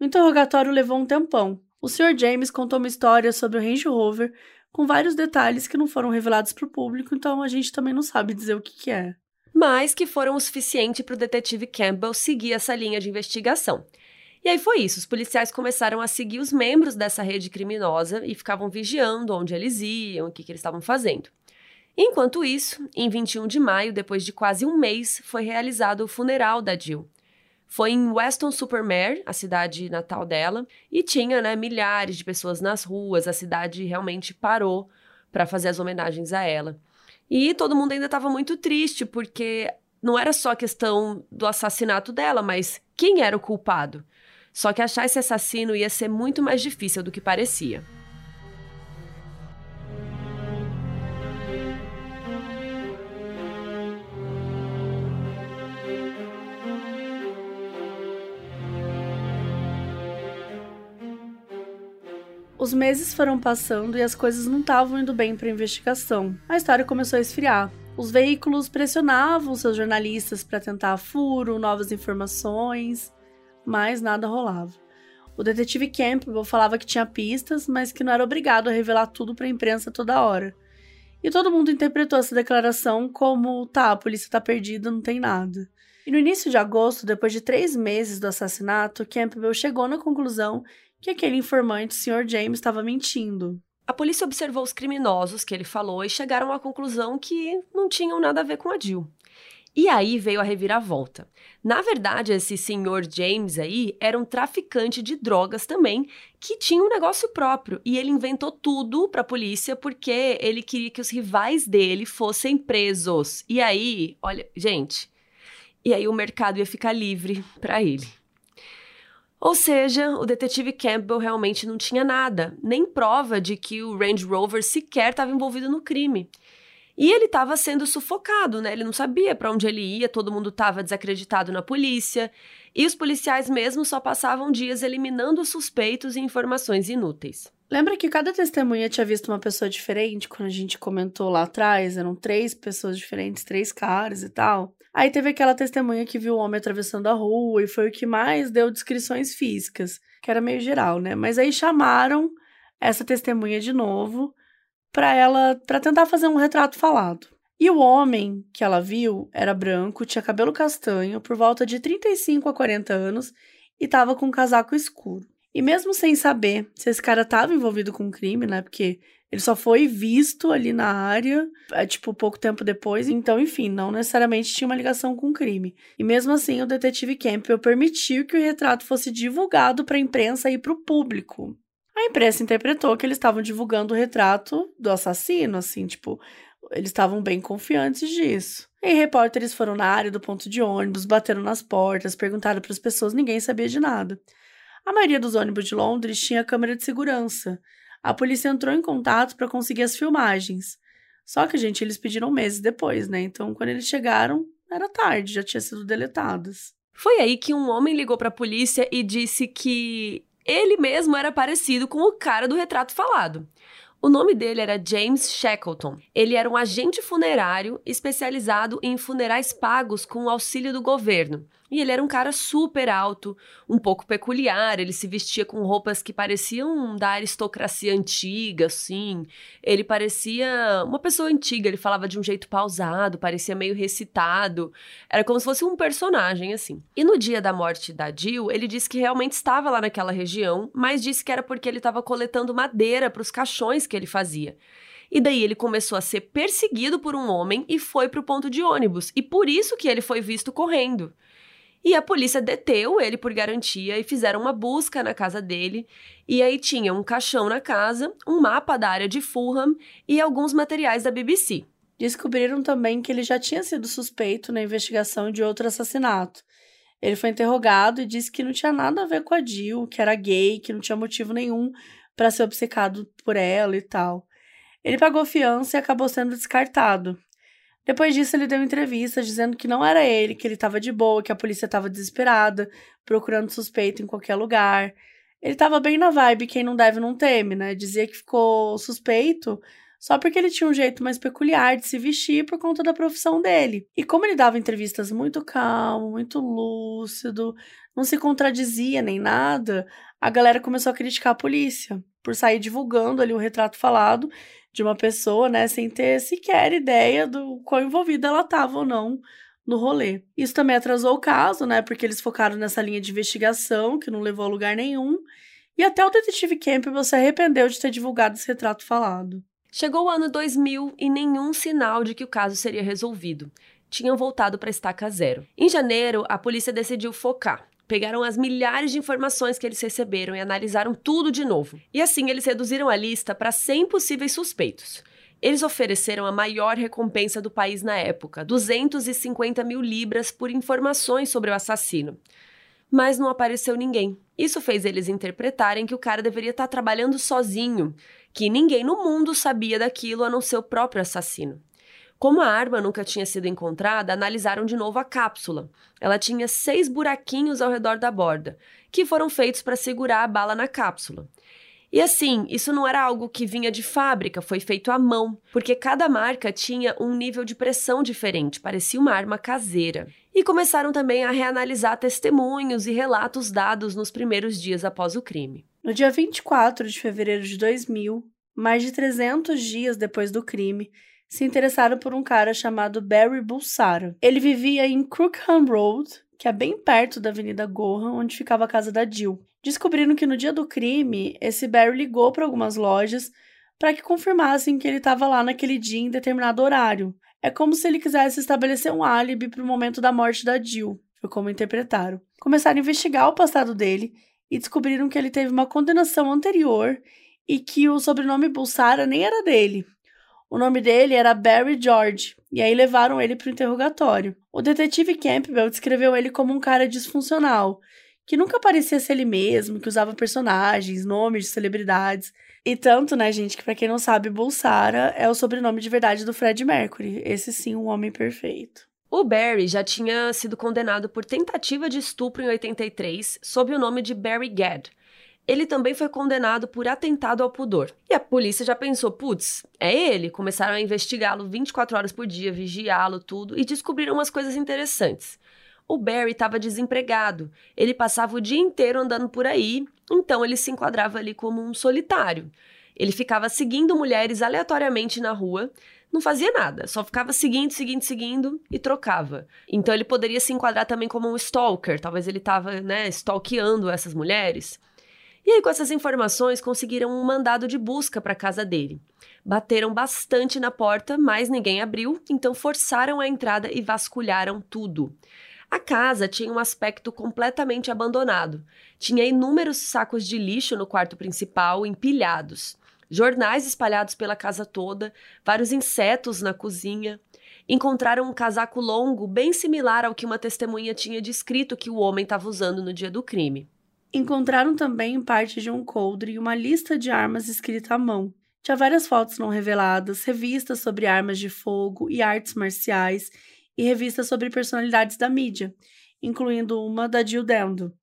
O interrogatório levou um tempão. O Sr. James contou uma história sobre o Range Rover com vários detalhes que não foram revelados para o público, então a gente também não sabe dizer o que, que é. Mas que foram o suficiente para o detetive Campbell seguir essa linha de investigação. E aí foi isso, os policiais começaram a seguir os membros dessa rede criminosa e ficavam vigiando onde eles iam, o que, que eles estavam fazendo. Enquanto isso, em 21 de maio, depois de quase um mês, foi realizado o funeral da Jill. Foi em Weston-super-Mare, a cidade natal dela, e tinha né, milhares de pessoas nas ruas, a cidade realmente parou para fazer as homenagens a ela. E todo mundo ainda estava muito triste, porque não era só a questão do assassinato dela, mas quem era o culpado? Só que achar esse assassino ia ser muito mais difícil do que parecia. Os meses foram passando e as coisas não estavam indo bem para a investigação. A história começou a esfriar. Os veículos pressionavam seus jornalistas para tentar furo, novas informações, mas nada rolava. O detetive Campbell falava que tinha pistas, mas que não era obrigado a revelar tudo para a imprensa toda hora. E todo mundo interpretou essa declaração como: tá, a polícia tá perdida, não tem nada. E no início de agosto, depois de três meses do assassinato, Campbell chegou na conclusão que aquele informante, Sr. James, estava mentindo. A polícia observou os criminosos que ele falou e chegaram à conclusão que não tinham nada a ver com a Jill. E aí veio a reviravolta. Na verdade, esse senhor James aí era um traficante de drogas também, que tinha um negócio próprio. E ele inventou tudo para a polícia porque ele queria que os rivais dele fossem presos. E aí, olha, gente, e aí o mercado ia ficar livre para ele. Ou seja, o detetive Campbell realmente não tinha nada, nem prova de que o Range Rover sequer estava envolvido no crime. E ele estava sendo sufocado, né? Ele não sabia para onde ele ia, todo mundo estava desacreditado na polícia, e os policiais mesmo só passavam dias eliminando suspeitos e informações inúteis. Lembra que cada testemunha tinha visto uma pessoa diferente quando a gente comentou lá atrás? Eram três pessoas diferentes, três caras e tal. Aí teve aquela testemunha que viu o homem atravessando a rua e foi o que mais deu descrições físicas, que era meio geral, né? Mas aí chamaram essa testemunha de novo para ela para tentar fazer um retrato falado. E o homem que ela viu era branco, tinha cabelo castanho, por volta de 35 a 40 anos e estava com um casaco escuro. E mesmo sem saber se esse cara estava envolvido com um crime, né? Porque ele só foi visto ali na área, é, tipo, pouco tempo depois. Então, enfim, não necessariamente tinha uma ligação com o crime. E mesmo assim, o detetive Campbell permitiu que o retrato fosse divulgado para a imprensa e para o público. A imprensa interpretou que eles estavam divulgando o retrato do assassino, assim, tipo, eles estavam bem confiantes disso. E repórteres foram na área do ponto de ônibus, bateram nas portas, perguntaram para as pessoas, ninguém sabia de nada. A maioria dos ônibus de Londres tinha câmera de segurança a polícia entrou em contato para conseguir as filmagens. Só que, gente, eles pediram meses depois, né? Então, quando eles chegaram, era tarde, já tinha sido deletadas. Foi aí que um homem ligou para a polícia e disse que ele mesmo era parecido com o cara do retrato falado. O nome dele era James Shackleton. Ele era um agente funerário especializado em funerais pagos com o auxílio do governo. E ele era um cara super alto, um pouco peculiar, ele se vestia com roupas que pareciam da aristocracia antiga, assim. Ele parecia uma pessoa antiga, ele falava de um jeito pausado, parecia meio recitado. Era como se fosse um personagem, assim. E no dia da morte da Jill, ele disse que realmente estava lá naquela região, mas disse que era porque ele estava coletando madeira para os caixões que ele fazia. E daí ele começou a ser perseguido por um homem e foi para o ponto de ônibus. E por isso que ele foi visto correndo. E a polícia deteu ele por garantia e fizeram uma busca na casa dele. E aí tinha um caixão na casa, um mapa da área de Fulham e alguns materiais da BBC. Descobriram também que ele já tinha sido suspeito na investigação de outro assassinato. Ele foi interrogado e disse que não tinha nada a ver com a Jill, que era gay, que não tinha motivo nenhum para ser obcecado por ela e tal. Ele pagou fiança e acabou sendo descartado. Depois disso, ele deu entrevista dizendo que não era ele, que ele estava de boa, que a polícia estava desesperada, procurando suspeito em qualquer lugar. Ele estava bem na vibe, quem não deve não teme, né? Dizia que ficou suspeito só porque ele tinha um jeito mais peculiar de se vestir por conta da profissão dele. E como ele dava entrevistas muito calmo, muito lúcido, não se contradizia nem nada, a galera começou a criticar a polícia por sair divulgando ali o retrato falado de uma pessoa, né, sem ter sequer ideia do quão envolvida ela estava ou não no rolê. Isso também atrasou o caso, né, porque eles focaram nessa linha de investigação que não levou a lugar nenhum, e até o detetive Campbell se arrependeu de ter divulgado esse retrato falado. Chegou o ano 2000 e nenhum sinal de que o caso seria resolvido. Tinham voltado para a estaca zero. Em janeiro, a polícia decidiu focar. Pegaram as milhares de informações que eles receberam e analisaram tudo de novo. E assim eles reduziram a lista para 100 possíveis suspeitos. Eles ofereceram a maior recompensa do país na época, 250 mil libras por informações sobre o assassino. Mas não apareceu ninguém. Isso fez eles interpretarem que o cara deveria estar trabalhando sozinho, que ninguém no mundo sabia daquilo a não ser o próprio assassino. Como a arma nunca tinha sido encontrada, analisaram de novo a cápsula. Ela tinha seis buraquinhos ao redor da borda, que foram feitos para segurar a bala na cápsula. E assim, isso não era algo que vinha de fábrica, foi feito à mão, porque cada marca tinha um nível de pressão diferente, parecia uma arma caseira. E começaram também a reanalisar testemunhos e relatos dados nos primeiros dias após o crime. No dia 24 de fevereiro de 2000, mais de 300 dias depois do crime, se interessaram por um cara chamado Barry Bulsara. Ele vivia em Crookham Road, que é bem perto da Avenida Gohan, onde ficava a casa da Jill. Descobriram que no dia do crime, esse Barry ligou para algumas lojas para que confirmassem que ele estava lá naquele dia em determinado horário. É como se ele quisesse estabelecer um álibi para o momento da morte da Jill, foi como interpretaram. Começaram a investigar o passado dele e descobriram que ele teve uma condenação anterior e que o sobrenome Bulsara nem era dele. O nome dele era Barry George, e aí levaram ele para o interrogatório. O detetive Campbell descreveu ele como um cara disfuncional, que nunca parecia ser ele mesmo, que usava personagens, nomes de celebridades. E tanto, né, gente, que para quem não sabe, Bulsara é o sobrenome de verdade do Fred Mercury. Esse sim, um homem perfeito. O Barry já tinha sido condenado por tentativa de estupro em 83, sob o nome de Barry Gadd. Ele também foi condenado por atentado ao pudor. E a polícia já pensou, putz, é ele. Começaram a investigá-lo 24 horas por dia, vigiá-lo, tudo, e descobriram umas coisas interessantes o Barry estava desempregado. Ele passava o dia inteiro andando por aí, então ele se enquadrava ali como um solitário. Ele ficava seguindo mulheres aleatoriamente na rua, não fazia nada, só ficava seguindo, seguindo, seguindo e trocava. Então ele poderia se enquadrar também como um stalker, talvez ele estava, né, stalkeando essas mulheres. E aí, com essas informações, conseguiram um mandado de busca para a casa dele. Bateram bastante na porta, mas ninguém abriu, então forçaram a entrada e vasculharam tudo. A casa tinha um aspecto completamente abandonado. Tinha inúmeros sacos de lixo no quarto principal, empilhados, jornais espalhados pela casa toda, vários insetos na cozinha. Encontraram um casaco longo bem similar ao que uma testemunha tinha descrito que o homem estava usando no dia do crime. Encontraram também parte de um coldre e uma lista de armas escrita à mão. Tinha várias fotos não reveladas, revistas sobre armas de fogo e artes marciais e revistas sobre personalidades da mídia, incluindo uma da Jill Dando.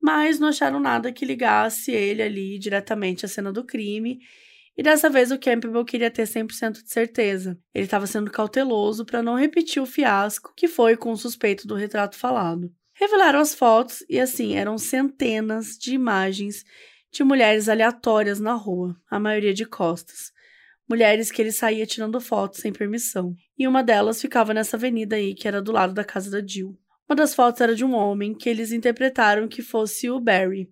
Mas não acharam nada que ligasse ele ali diretamente à cena do crime, e dessa vez o Campbell queria ter 100% de certeza. Ele estava sendo cauteloso para não repetir o fiasco que foi com o suspeito do retrato falado. Revelaram as fotos e assim eram centenas de imagens de mulheres aleatórias na rua, a maioria de costas mulheres que ele saía tirando fotos sem permissão. E uma delas ficava nessa avenida aí, que era do lado da casa da Jill. Uma das fotos era de um homem que eles interpretaram que fosse o Barry.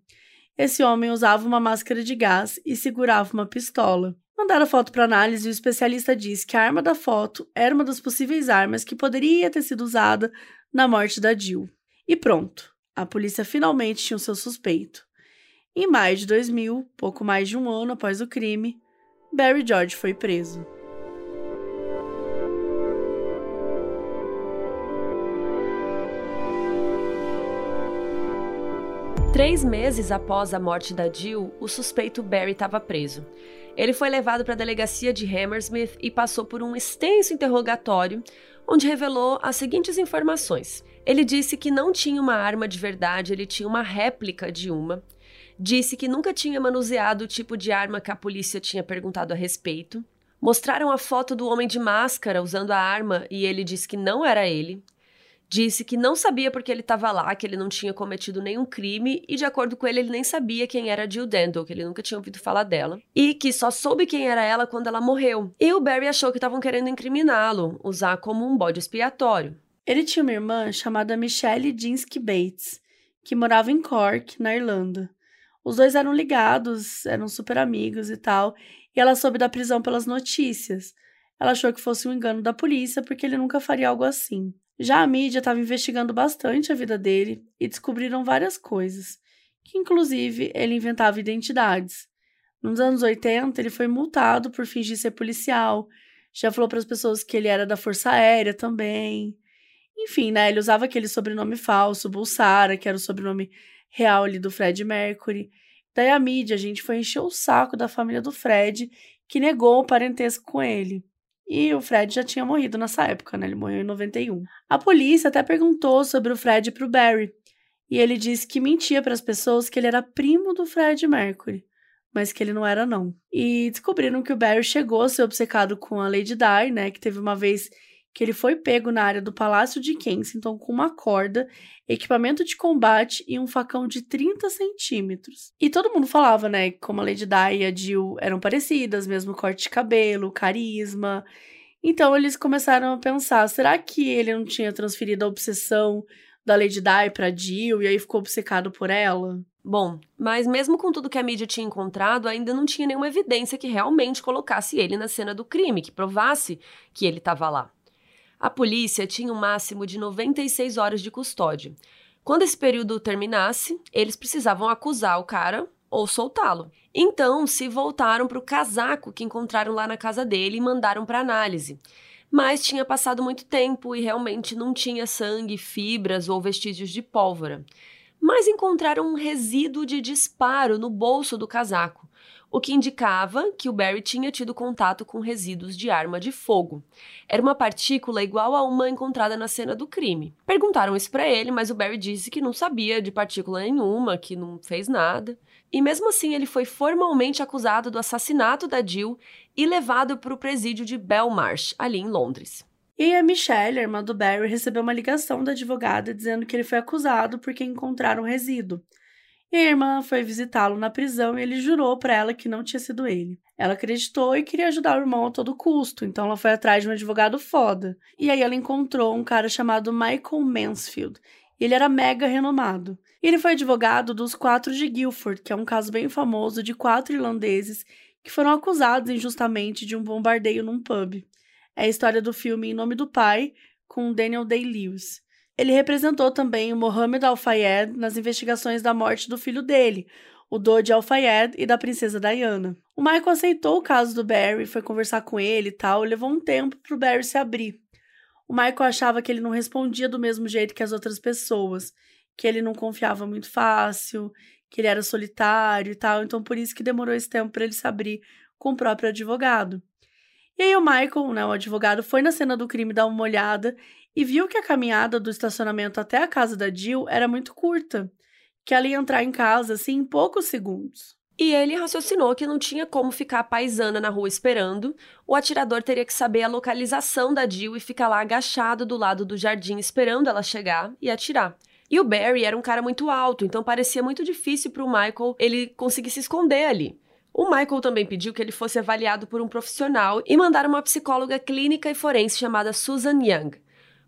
Esse homem usava uma máscara de gás e segurava uma pistola. Mandaram a foto para análise e o especialista disse que a arma da foto era uma das possíveis armas que poderia ter sido usada na morte da Jill. E pronto, a polícia finalmente tinha o seu suspeito. Em maio de 2000, pouco mais de um ano após o crime, Barry George foi preso. Três meses após a morte da Jill, o suspeito Barry estava preso. Ele foi levado para a delegacia de Hammersmith e passou por um extenso interrogatório, onde revelou as seguintes informações. Ele disse que não tinha uma arma de verdade, ele tinha uma réplica de uma, disse que nunca tinha manuseado o tipo de arma que a polícia tinha perguntado a respeito. Mostraram a foto do homem de máscara usando a arma e ele disse que não era ele. Disse que não sabia porque ele estava lá, que ele não tinha cometido nenhum crime e, de acordo com ele, ele nem sabia quem era Jill Dendle, que ele nunca tinha ouvido falar dela. E que só soube quem era ela quando ela morreu. E o Barry achou que estavam querendo incriminá-lo, usar como um bode expiatório. Ele tinha uma irmã chamada Michelle Dinsky Bates, que morava em Cork, na Irlanda. Os dois eram ligados, eram super amigos e tal, e ela soube da prisão pelas notícias. Ela achou que fosse um engano da polícia porque ele nunca faria algo assim. Já a mídia estava investigando bastante a vida dele e descobriram várias coisas, que inclusive ele inventava identidades. Nos anos 80, ele foi multado por fingir ser policial, já falou para as pessoas que ele era da Força Aérea também. Enfim, né, ele usava aquele sobrenome falso, Bulsara, que era o sobrenome real ali do Fred Mercury. Daí a mídia, a gente foi encher o saco da família do Fred, que negou o parentesco com ele. E o Fred já tinha morrido nessa época, né? Ele morreu em 91. A polícia até perguntou sobre o Fred pro Barry, e ele disse que mentia para as pessoas que ele era primo do Fred Mercury, mas que ele não era não. E descobriram que o Barry chegou a ser obcecado com a Lady Di, né, que teve uma vez que ele foi pego na área do Palácio de Kensington com uma corda, equipamento de combate e um facão de 30 centímetros. E todo mundo falava, né, como a Lady Di e a Jill eram parecidas, mesmo corte de cabelo, carisma. Então eles começaram a pensar, será que ele não tinha transferido a obsessão da Lady Di para Jill e aí ficou obcecado por ela? Bom, mas mesmo com tudo que a mídia tinha encontrado, ainda não tinha nenhuma evidência que realmente colocasse ele na cena do crime, que provasse que ele estava lá. A polícia tinha um máximo de 96 horas de custódia. Quando esse período terminasse, eles precisavam acusar o cara ou soltá-lo. Então, se voltaram para o casaco que encontraram lá na casa dele e mandaram para análise. Mas tinha passado muito tempo e realmente não tinha sangue, fibras ou vestígios de pólvora. Mas encontraram um resíduo de disparo no bolso do casaco, o que indicava que o Barry tinha tido contato com resíduos de arma de fogo. Era uma partícula igual a uma encontrada na cena do crime. Perguntaram isso para ele, mas o Barry disse que não sabia de partícula nenhuma, que não fez nada. E mesmo assim, ele foi formalmente acusado do assassinato da Jill e levado para o presídio de Belmarsh, ali em Londres. E a Michelle, a irmã do Barry, recebeu uma ligação da advogada dizendo que ele foi acusado porque encontraram resíduo. E a irmã foi visitá-lo na prisão e ele jurou para ela que não tinha sido ele. Ela acreditou e queria ajudar o irmão a todo custo, então ela foi atrás de um advogado foda. E aí ela encontrou um cara chamado Michael Mansfield. Ele era mega renomado. Ele foi advogado dos quatro de Guilford, que é um caso bem famoso de quatro irlandeses que foram acusados injustamente de um bombardeio num pub. É a história do filme Em Nome do Pai, com Daniel Day-Lewis. Ele representou também o Mohammed Al-Fayed nas investigações da morte do filho dele, o Dodi Al-Fayed e da princesa Diana. O Michael aceitou o caso do Barry, foi conversar com ele e tal, levou um tempo para o Barry se abrir. O Michael achava que ele não respondia do mesmo jeito que as outras pessoas, que ele não confiava muito fácil, que ele era solitário e tal, então por isso que demorou esse tempo para ele se abrir com o próprio advogado. E aí o Michael, né, o advogado, foi na cena do crime dar uma olhada e viu que a caminhada do estacionamento até a casa da Jill era muito curta, que ela ia entrar em casa assim em poucos segundos. E ele raciocinou que não tinha como ficar paisana na rua esperando, o atirador teria que saber a localização da Jill e ficar lá agachado do lado do jardim esperando ela chegar e atirar. E o Barry era um cara muito alto, então parecia muito difícil para o Michael ele conseguir se esconder ali. O Michael também pediu que ele fosse avaliado por um profissional e mandaram uma psicóloga clínica e forense chamada Susan Young.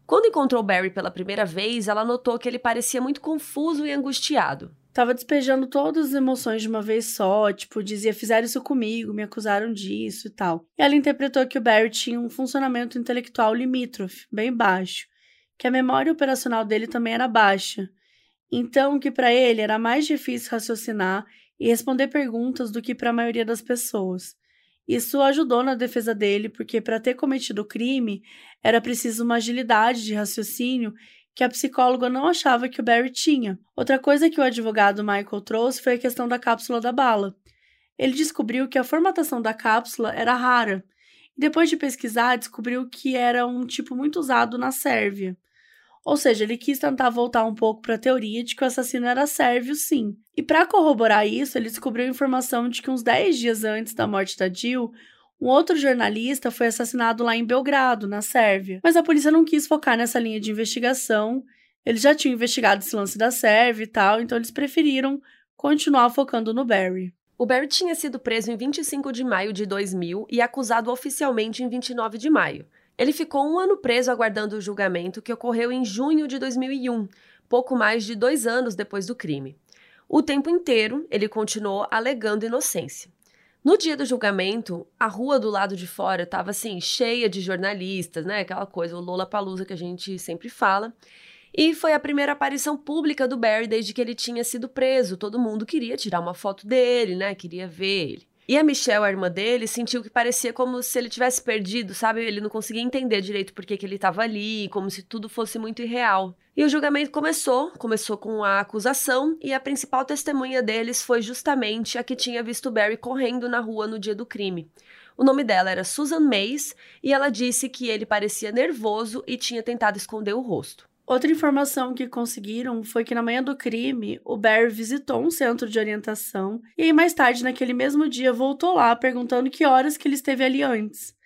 Quando encontrou Barry pela primeira vez, ela notou que ele parecia muito confuso e angustiado. Tava despejando todas as emoções de uma vez só, tipo, dizia: fizeram isso comigo, me acusaram disso e tal. E ela interpretou que o Barry tinha um funcionamento intelectual limítrofe, bem baixo, que a memória operacional dele também era baixa. Então, que para ele era mais difícil raciocinar e responder perguntas do que para a maioria das pessoas. Isso ajudou na defesa dele, porque para ter cometido o crime era preciso uma agilidade de raciocínio que a psicóloga não achava que o Barry tinha. Outra coisa que o advogado Michael trouxe foi a questão da cápsula da bala. Ele descobriu que a formatação da cápsula era rara, e depois de pesquisar, descobriu que era um tipo muito usado na Sérvia. Ou seja, ele quis tentar voltar um pouco para a teoria de que o assassino era sérvio, sim. E para corroborar isso, ele descobriu a informação de que uns 10 dias antes da morte da Jill, um outro jornalista foi assassinado lá em Belgrado, na Sérvia. Mas a polícia não quis focar nessa linha de investigação. Eles já tinham investigado esse lance da Sérvia e tal, então eles preferiram continuar focando no Barry. O Barry tinha sido preso em 25 de maio de 2000 e acusado oficialmente em 29 de maio. Ele ficou um ano preso aguardando o julgamento que ocorreu em junho de 2001, pouco mais de dois anos depois do crime. O tempo inteiro, ele continuou alegando inocência. No dia do julgamento, a rua do lado de fora estava assim, cheia de jornalistas, né? Aquela coisa, o Lola Palusa que a gente sempre fala. E foi a primeira aparição pública do Barry desde que ele tinha sido preso. Todo mundo queria tirar uma foto dele, né? Queria ver ele. E a Michelle, a irmã dele, sentiu que parecia como se ele tivesse perdido, sabe? Ele não conseguia entender direito por que, que ele estava ali, como se tudo fosse muito irreal. E o julgamento começou, começou com a acusação, e a principal testemunha deles foi justamente a que tinha visto Barry correndo na rua no dia do crime. O nome dela era Susan Mays, e ela disse que ele parecia nervoso e tinha tentado esconder o rosto. Outra informação que conseguiram foi que na manhã do crime, o Barry visitou um centro de orientação e aí mais tarde, naquele mesmo dia, voltou lá perguntando que horas que ele esteve ali antes.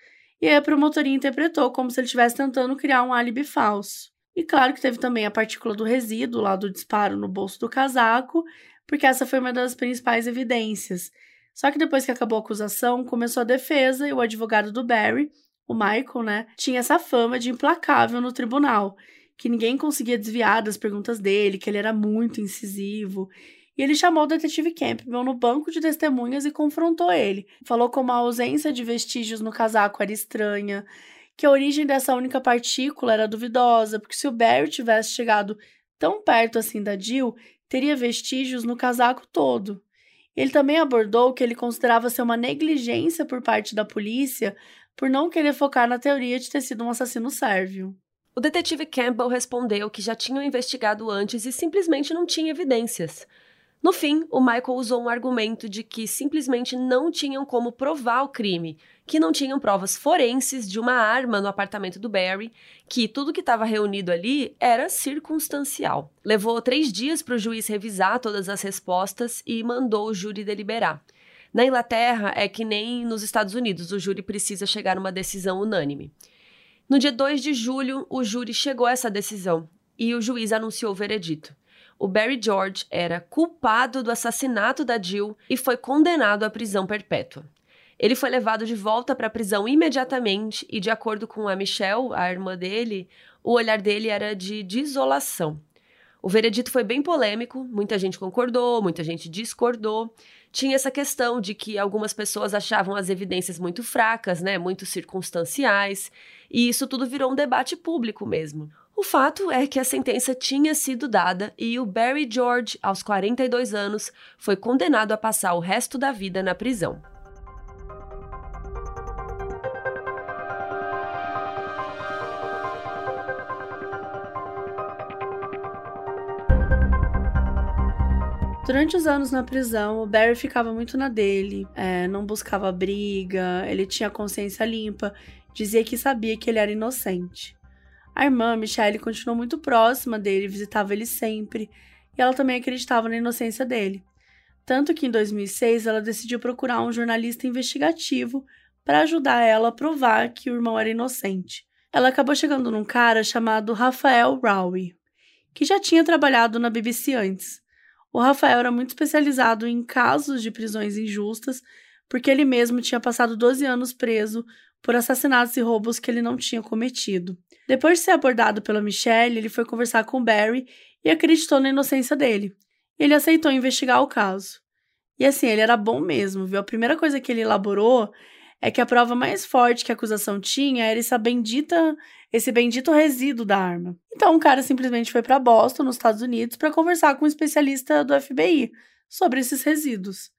E aí a promotoria interpretou como se ele estivesse tentando criar um álibi falso. E claro que teve também a partícula do resíduo lá do disparo no bolso do casaco, porque essa foi uma das principais evidências. Só que depois que acabou a acusação, começou a defesa e o advogado do Barry, o Michael, né, tinha essa fama de implacável no tribunal que ninguém conseguia desviar das perguntas dele, que ele era muito incisivo. E ele chamou o detetive Campbell no banco de testemunhas e confrontou ele. Falou como a ausência de vestígios no casaco era estranha, que a origem dessa única partícula era duvidosa, porque se o Barry tivesse chegado tão perto assim da Jill, teria vestígios no casaco todo. Ele também abordou que ele considerava ser uma negligência por parte da polícia por não querer focar na teoria de ter sido um assassino sérvio. O detetive Campbell respondeu que já tinham investigado antes e simplesmente não tinha evidências. No fim, o Michael usou um argumento de que simplesmente não tinham como provar o crime, que não tinham provas forenses de uma arma no apartamento do Barry, que tudo que estava reunido ali era circunstancial. Levou três dias para o juiz revisar todas as respostas e mandou o júri deliberar. Na Inglaterra, é que nem nos Estados Unidos, o júri precisa chegar a uma decisão unânime. No dia 2 de julho, o júri chegou a essa decisão e o juiz anunciou o veredito. O Barry George era culpado do assassinato da Jill e foi condenado à prisão perpétua. Ele foi levado de volta para a prisão imediatamente e, de acordo com a Michelle, a irmã dele, o olhar dele era de desolação. O veredito foi bem polêmico, muita gente concordou, muita gente discordou. Tinha essa questão de que algumas pessoas achavam as evidências muito fracas, né, muito circunstanciais, e isso tudo virou um debate público mesmo. O fato é que a sentença tinha sido dada e o Barry George, aos 42 anos, foi condenado a passar o resto da vida na prisão. Durante os anos na prisão, o Barry ficava muito na dele, é, não buscava briga, ele tinha consciência limpa dizia que sabia que ele era inocente. A irmã, Michelle, continuou muito próxima dele, visitava ele sempre, e ela também acreditava na inocência dele. Tanto que em 2006 ela decidiu procurar um jornalista investigativo para ajudar ela a provar que o irmão era inocente. Ela acabou chegando num cara chamado Rafael Rowie, que já tinha trabalhado na BBC antes. O Rafael era muito especializado em casos de prisões injustas, porque ele mesmo tinha passado 12 anos preso por assassinatos e roubos que ele não tinha cometido. Depois de ser abordado pela Michelle, ele foi conversar com Barry e acreditou na inocência dele. Ele aceitou investigar o caso. E assim, ele era bom mesmo, viu? A primeira coisa que ele elaborou é que a prova mais forte que a acusação tinha era essa bendita, esse bendito resíduo da arma. Então, o cara simplesmente foi para Boston, nos Estados Unidos, para conversar com um especialista do FBI sobre esses resíduos.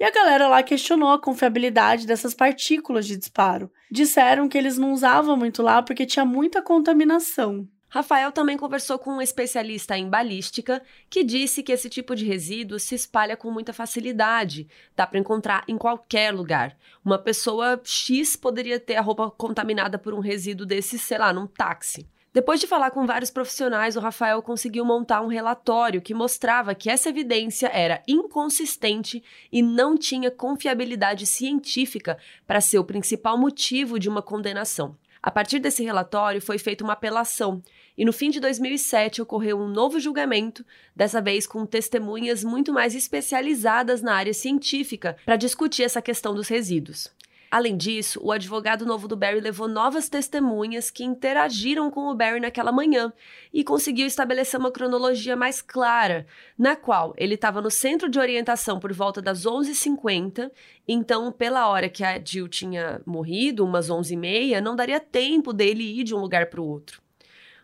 E a galera lá questionou a confiabilidade dessas partículas de disparo. Disseram que eles não usavam muito lá porque tinha muita contaminação. Rafael também conversou com um especialista em balística que disse que esse tipo de resíduo se espalha com muita facilidade, dá para encontrar em qualquer lugar. Uma pessoa X poderia ter a roupa contaminada por um resíduo desse, sei lá, num táxi. Depois de falar com vários profissionais, o Rafael conseguiu montar um relatório que mostrava que essa evidência era inconsistente e não tinha confiabilidade científica para ser o principal motivo de uma condenação. A partir desse relatório foi feita uma apelação e no fim de 2007 ocorreu um novo julgamento, dessa vez com testemunhas muito mais especializadas na área científica para discutir essa questão dos resíduos. Além disso, o advogado novo do Barry levou novas testemunhas que interagiram com o Barry naquela manhã e conseguiu estabelecer uma cronologia mais clara, na qual ele estava no centro de orientação por volta das 11h50, então, pela hora que a Jill tinha morrido, umas 11h30, não daria tempo dele ir de um lugar para o outro.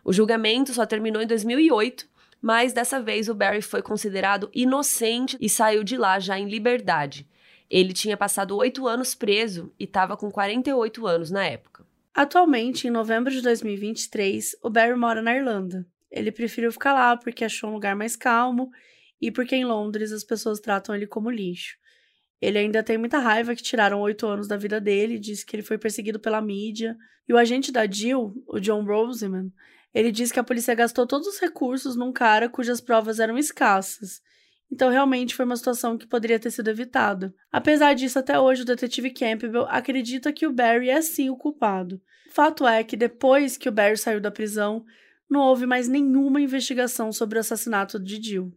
O julgamento só terminou em 2008, mas dessa vez o Barry foi considerado inocente e saiu de lá já em liberdade. Ele tinha passado oito anos preso e estava com 48 anos na época. Atualmente, em novembro de 2023, o Barry mora na Irlanda. Ele preferiu ficar lá porque achou um lugar mais calmo e porque em Londres as pessoas tratam ele como lixo. Ele ainda tem muita raiva que tiraram oito anos da vida dele, diz que ele foi perseguido pela mídia. E o agente da Jill, o John Roseman, ele diz que a polícia gastou todos os recursos num cara cujas provas eram escassas. Então, realmente foi uma situação que poderia ter sido evitada. Apesar disso, até hoje o detetive Campbell acredita que o Barry é sim o culpado. Fato é que depois que o Barry saiu da prisão, não houve mais nenhuma investigação sobre o assassinato de Jill.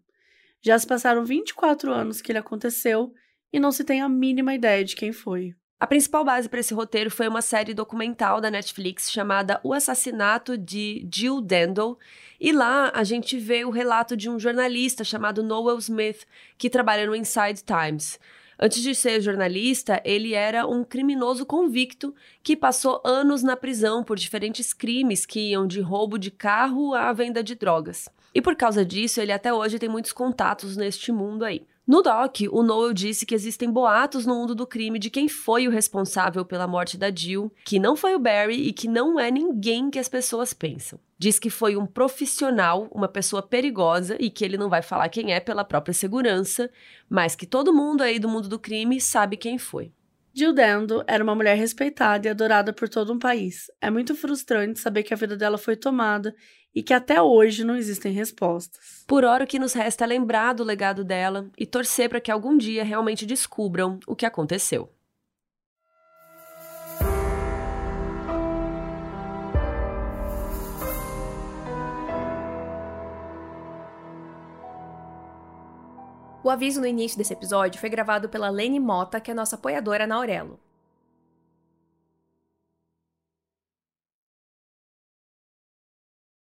Já se passaram 24 anos que ele aconteceu e não se tem a mínima ideia de quem foi. A principal base para esse roteiro foi uma série documental da Netflix chamada O Assassinato de Jill Dendle, e lá a gente vê o relato de um jornalista chamado Noel Smith, que trabalha no Inside Times. Antes de ser jornalista, ele era um criminoso convicto que passou anos na prisão por diferentes crimes que iam de roubo de carro à venda de drogas. E por causa disso, ele até hoje tem muitos contatos neste mundo aí. No doc, o Noel disse que existem boatos no mundo do crime de quem foi o responsável pela morte da Jill, que não foi o Barry e que não é ninguém que as pessoas pensam. Diz que foi um profissional, uma pessoa perigosa e que ele não vai falar quem é pela própria segurança, mas que todo mundo aí do mundo do crime sabe quem foi. Jill Dando era uma mulher respeitada e adorada por todo um país. É muito frustrante saber que a vida dela foi tomada e que até hoje não existem respostas. Por hora, o que nos resta é lembrar do legado dela e torcer para que algum dia realmente descubram o que aconteceu. O aviso no início desse episódio foi gravado pela Lene Mota, que é nossa apoiadora na Aurelo.